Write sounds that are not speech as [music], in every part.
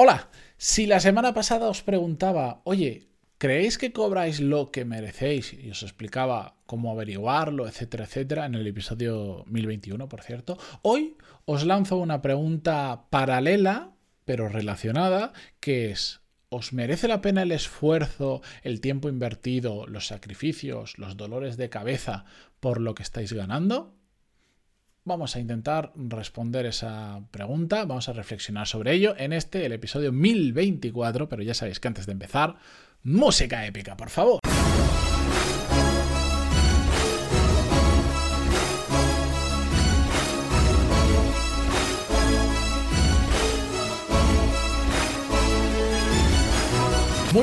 Hola, si la semana pasada os preguntaba, oye, ¿creéis que cobráis lo que merecéis? Y os explicaba cómo averiguarlo, etcétera, etcétera, en el episodio 1021, por cierto. Hoy os lanzo una pregunta paralela, pero relacionada, que es, ¿os merece la pena el esfuerzo, el tiempo invertido, los sacrificios, los dolores de cabeza por lo que estáis ganando? Vamos a intentar responder esa pregunta, vamos a reflexionar sobre ello en este, el episodio 1024, pero ya sabéis que antes de empezar, música épica, por favor.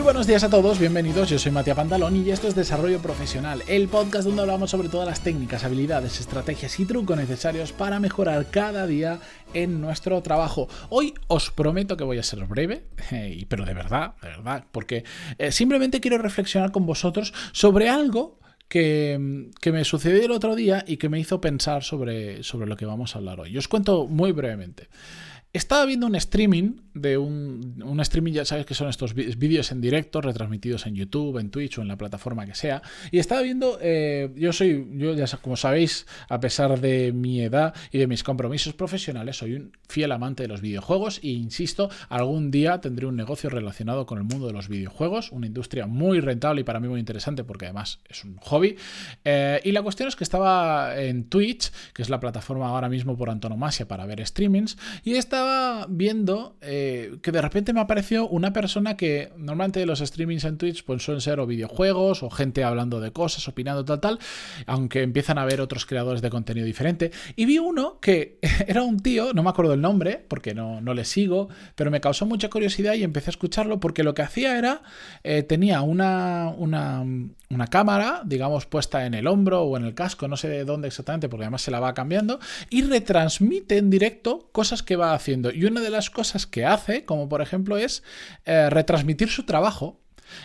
Buenos días a todos, bienvenidos, yo soy Matías Pantalón y esto es Desarrollo Profesional, el podcast donde hablamos sobre todas las técnicas, habilidades, estrategias y trucos necesarios para mejorar cada día en nuestro trabajo. Hoy os prometo que voy a ser breve, eh, pero de verdad, de verdad, porque eh, simplemente quiero reflexionar con vosotros sobre algo que, que, me sucedió el otro día y que me hizo pensar sobre, sobre lo que vamos a hablar hoy. Os cuento muy brevemente. Estaba viendo un streaming de un, un, streaming, ya sabes que son estos vídeos en directo retransmitidos en YouTube, en Twitch o en la plataforma que sea. Y estaba viendo, eh, yo soy, yo ya como sabéis, a pesar de mi edad y de mis compromisos profesionales, soy un fiel amante de los videojuegos e insisto, algún día tendré un negocio relacionado con el mundo de los videojuegos, una industria muy rentable y para mí muy interesante porque además es un hobby. Eh, y la cuestión es que estaba en Twitch, que es la plataforma ahora mismo por antonomasia para ver streamings, y estaba viendo eh, que de repente me apareció una persona que normalmente los streamings en Twitch pues suelen ser o videojuegos o gente hablando de cosas, opinando tal tal, aunque empiezan a haber otros creadores de contenido diferente. Y vi uno que [laughs] era un tío, no me acuerdo el nombre porque no, no le sigo, pero me causó mucha curiosidad y empecé a escucharlo porque lo que hacía era, eh, tenía una, una, una cámara, digamos, puesta en el hombro o en el casco, no sé de dónde exactamente, porque además se la va cambiando, y retransmite en directo cosas que va haciendo. Y una de las cosas que hace, como por ejemplo, es eh, retransmitir su trabajo.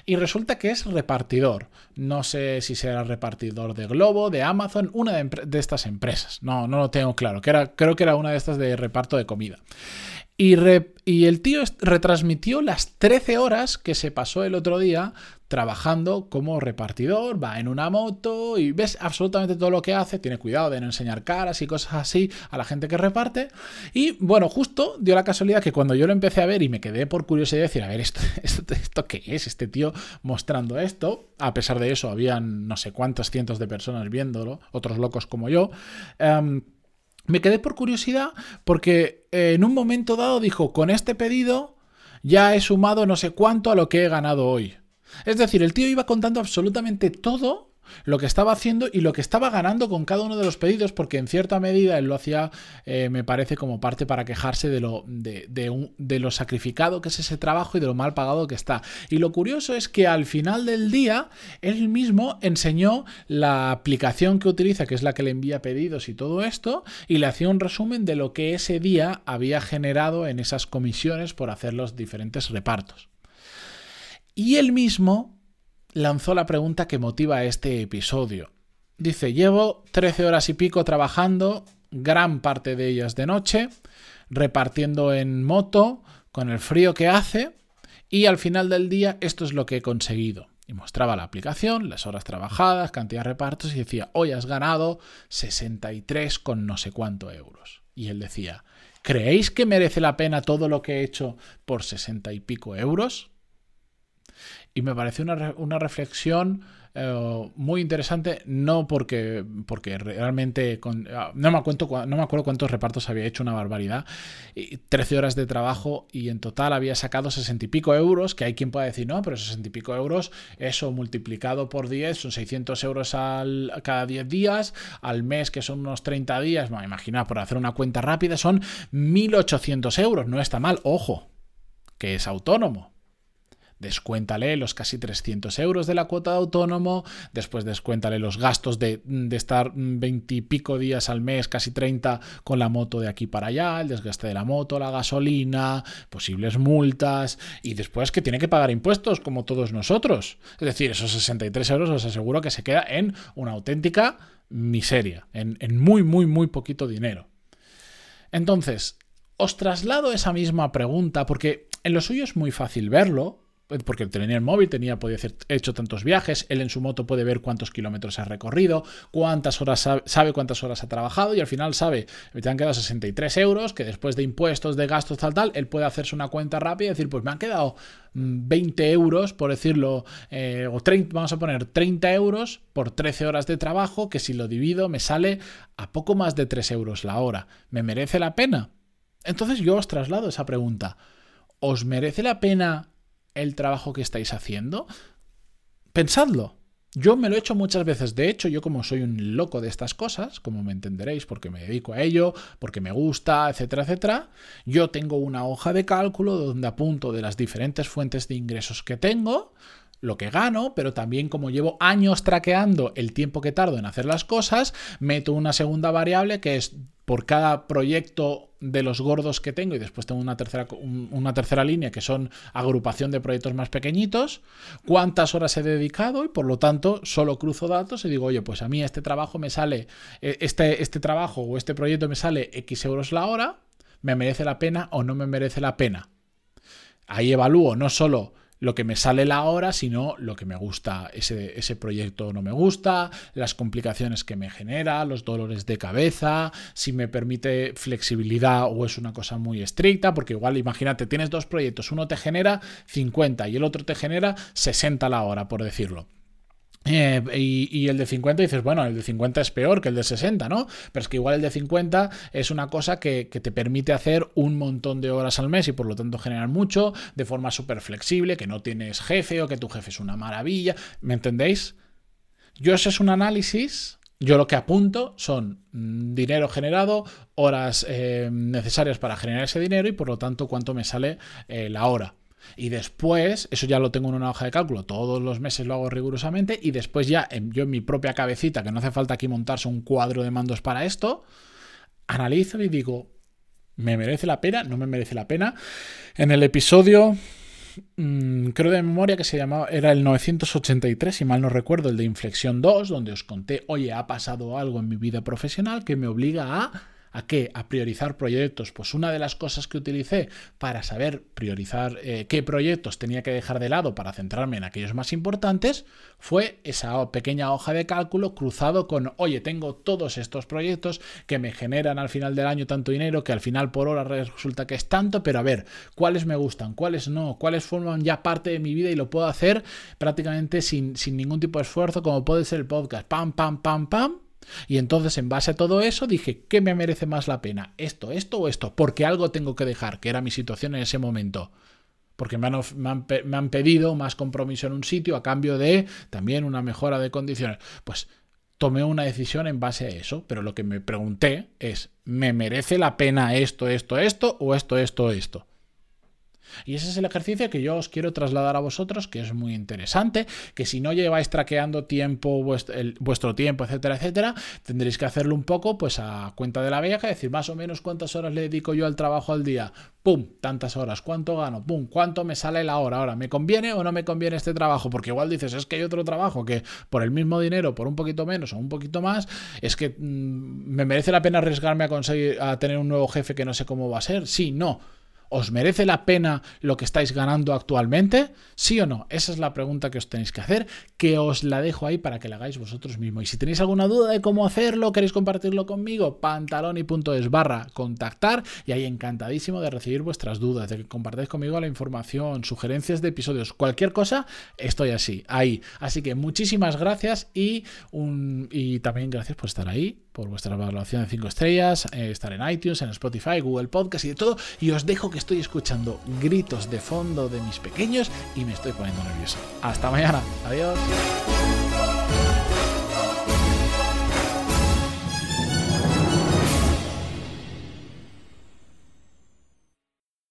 Y resulta que es repartidor. No sé si será repartidor de Globo, de Amazon, una de, estas empresas. No, no lo tengo claro. Que era, creo que era una de estas de reparto de comida. Y, el tío retransmitió las 13 horas que se pasó el otro día trabajando como repartidor, va en una moto y ves absolutamente todo lo que hace, tiene cuidado de no enseñar caras y cosas así a la gente que reparte. Y bueno, justo dio la casualidad que cuando yo lo empecé a ver y me quedé por curiosidad de decir, a ver, [laughs] ¿esto, esto, qué es? Este tío mostrando esto. A pesar de eso, habían no sé cuántas cientos de personas viéndolo, otros locos como yo. Em, me quedé por curiosidad porque eh, en un momento dado dijo, con este pedido ya he sumado no sé cuánto a lo que he ganado hoy. Es decir, el tío iba contando absolutamente todo lo que estaba haciendo y lo que estaba ganando con cada uno de los pedidos, porque en cierta medida él lo hacía, eh, me parece, como parte para quejarse de lo, de, de, lo sacrificado que es ese trabajo y de lo mal pagado que está. Y lo curioso es que al final del día, él mismo enseñó la aplicación que utiliza, que es la que le envía pedidos y todo esto, y le hacía un resumen de lo que ese día había generado en esas comisiones por hacer los diferentes repartos. Y él mismo lanzó la pregunta que motiva este episodio. Dice, llevo 13 horas y pico trabajando, gran parte de ellas de noche, repartiendo en moto, con el frío que hace, y al final del día esto es lo que he conseguido. Y mostraba la aplicación, las horas trabajadas, cantidad de repartos, y decía, hoy has ganado 63 con no sé cuánto euros. Y él decía, ¿creéis que merece la pena todo lo que he hecho por 60 y pico euros? Y me pareció una, una reflexión eh, muy interesante, no porque, porque realmente ah, no, me cuento, no me acuerdo cuántos repartos había hecho, una barbaridad, 13 horas de trabajo y en total había sacado 60 y pico euros, que hay quien pueda decir, no, pero 60 y pico euros, eso multiplicado por 10 son 600 euros al, cada 10 días, al mes que son unos 30 días, no, imagina, por hacer una cuenta rápida son 1.800 euros, no está mal, ojo, que es autónomo descuéntale los casi 300 euros de la cuota de autónomo, después descuéntale los gastos de, estar 20 y pico días al mes, casi 30 con la moto de aquí para allá, el desgaste de la moto, la gasolina, posibles multas y después que tiene que pagar impuestos como todos nosotros. Es decir, esos 63 euros os aseguro que se queda en una auténtica miseria, en, en muy, muy, muy poquito dinero. Entonces, os traslado esa misma pregunta porque en lo suyo es muy fácil verlo, porque tenía el móvil, tenía, podía hacer hecho tantos viajes, él en su moto puede ver cuántos kilómetros ha recorrido, cuántas horas sabe, cuántas horas ha trabajado y al final sabe, me han quedado 63 euros, que después de impuestos, de gastos, tal, tal, él puede hacerse una cuenta rápida y decir, pues me han quedado 20 mm, euros, por decirlo, eh, o 30, vamos a poner 30 euros por 13 horas de trabajo, que si lo divido me sale a poco más de 3 euros la hora. ¿Me merece la pena? Entonces yo os traslado esa pregunta. ¿Os merece la pena el trabajo que estáis haciendo? Pensadlo. Yo me lo he hecho muchas veces. De hecho, yo como soy un loco de estas cosas, como me entenderéis, porque me dedico a ello, porque me gusta, etcétera, etcétera, yo tengo una hoja de cálculo donde apunto de las diferentes fuentes de ingresos que tengo, lo que gano, pero también como llevo años traqueando el tiempo que tardo en hacer las cosas, meto una segunda variable que es por cada proyecto de los gordos que tengo y después tengo una tercera, una tercera línea que son agrupación de proyectos más pequeñitos, cuántas horas he dedicado y por lo tanto solo cruzo datos y digo, oye, pues a mí este trabajo me sale, eh, este, este trabajo o este proyecto me sale X euros la hora, me merece la pena o no me merece la pena. Ahí evalúo no solo lo que me sale la hora, sino lo que me gusta, ese, ese proyecto no me gusta, las complicaciones que me genera, los dolores de cabeza, si me permite flexibilidad o es una cosa muy estricta, porque igual imagínate, tienes dos proyectos, uno te genera 50 y el otro te genera 60 la hora, por decirlo. Eh, y, el de 50 dices, bueno, el de 50 es peor que el de 60, ¿no? Pero es que igual el de 50 es una cosa que, te permite hacer un montón de horas al mes y por lo tanto generar mucho de forma súper flexible, que no tienes jefe o que tu jefe es una maravilla, ¿me entendéis? Yo ese es un análisis, yo lo que apunto son mm, dinero generado, horas eh, necesarias para generar ese dinero y por lo tanto cuánto me sale eh, la hora. Y después, eso ya lo tengo en una hoja de cálculo, todos los meses lo hago rigurosamente y después ya yo en mi propia cabecita, que no hace falta aquí montarse un cuadro de mandos para esto, analizo y digo, ¿me merece la pena? ¿No me merece la pena? En el episodio, mm, creo de memoria que se llamaba, era el 983, si mal no recuerdo, el de Inflexión 2, donde os conté, oye, ha pasado algo en mi vida profesional que me obliga a ¿A qué? A priorizar proyectos. Pues una de las cosas que utilicé para saber priorizar eh, qué proyectos tenía que dejar de lado para centrarme en aquellos más importantes fue esa pequeña hoja de cálculo cruzado con, oye, tengo todos estos proyectos que me generan al final del año tanto dinero que al final por hora resulta que es tanto, pero a ver, ¿cuáles me gustan? ¿Cuáles no? ¿Cuáles forman ya parte de mi vida y lo puedo hacer prácticamente sin, sin ningún tipo de esfuerzo como puede ser el podcast? Pam, pam, pam, pam y entonces, en base a todo eso, dije, ¿qué me merece más la pena? ¿Esto, esto o esto? Porque algo tengo que dejar, que era mi situación en ese momento. Porque me han, me han, pedido más compromiso en un sitio a cambio de también una mejora de condiciones. Pues tomé una decisión en base a eso, pero lo que me pregunté es, ¿me merece la pena esto, esto, esto o esto, esto, esto? Y ese es el ejercicio que yo os quiero trasladar a vosotros, que es muy interesante, que si no lleváis traqueando tiempo, vuestro, tiempo, etcétera, etcétera, tendréis que hacerlo un poco pues a cuenta de la vieja, decir más o menos cuántas horas le dedico yo al trabajo al día. ¡Pum! Tantas horas. ¿Cuánto gano? ¡Pum! ¿Cuánto me sale la hora? Ahora, ¿me conviene o no me conviene este trabajo? Porque igual dices, es que hay otro trabajo que por el mismo dinero, por un poquito menos o un poquito más, es que mm, me merece la pena arriesgarme a conseguir a tener un nuevo jefe que no sé cómo va a ser. Sí, no. ¿Os merece la pena lo que estáis ganando actualmente? ¿Sí o no? Esa es la pregunta que os tenéis que hacer, que os la dejo ahí para que la hagáis vosotros mismos. Y si tenéis alguna duda de cómo hacerlo, queréis compartirlo conmigo, pantaloni.es barra contactar y ahí encantadísimo de recibir vuestras dudas, de que compartáis conmigo la información, sugerencias de episodios, cualquier cosa, estoy así, ahí. Así que muchísimas gracias y, un, y también gracias por estar ahí por vuestra evaluación de 5 estrellas, eh, estar en iTunes, en Spotify, Google Podcast y de todo. Y os dejo que estoy escuchando gritos de fondo de mis pequeños y me estoy poniendo nervioso. Hasta mañana. Adiós.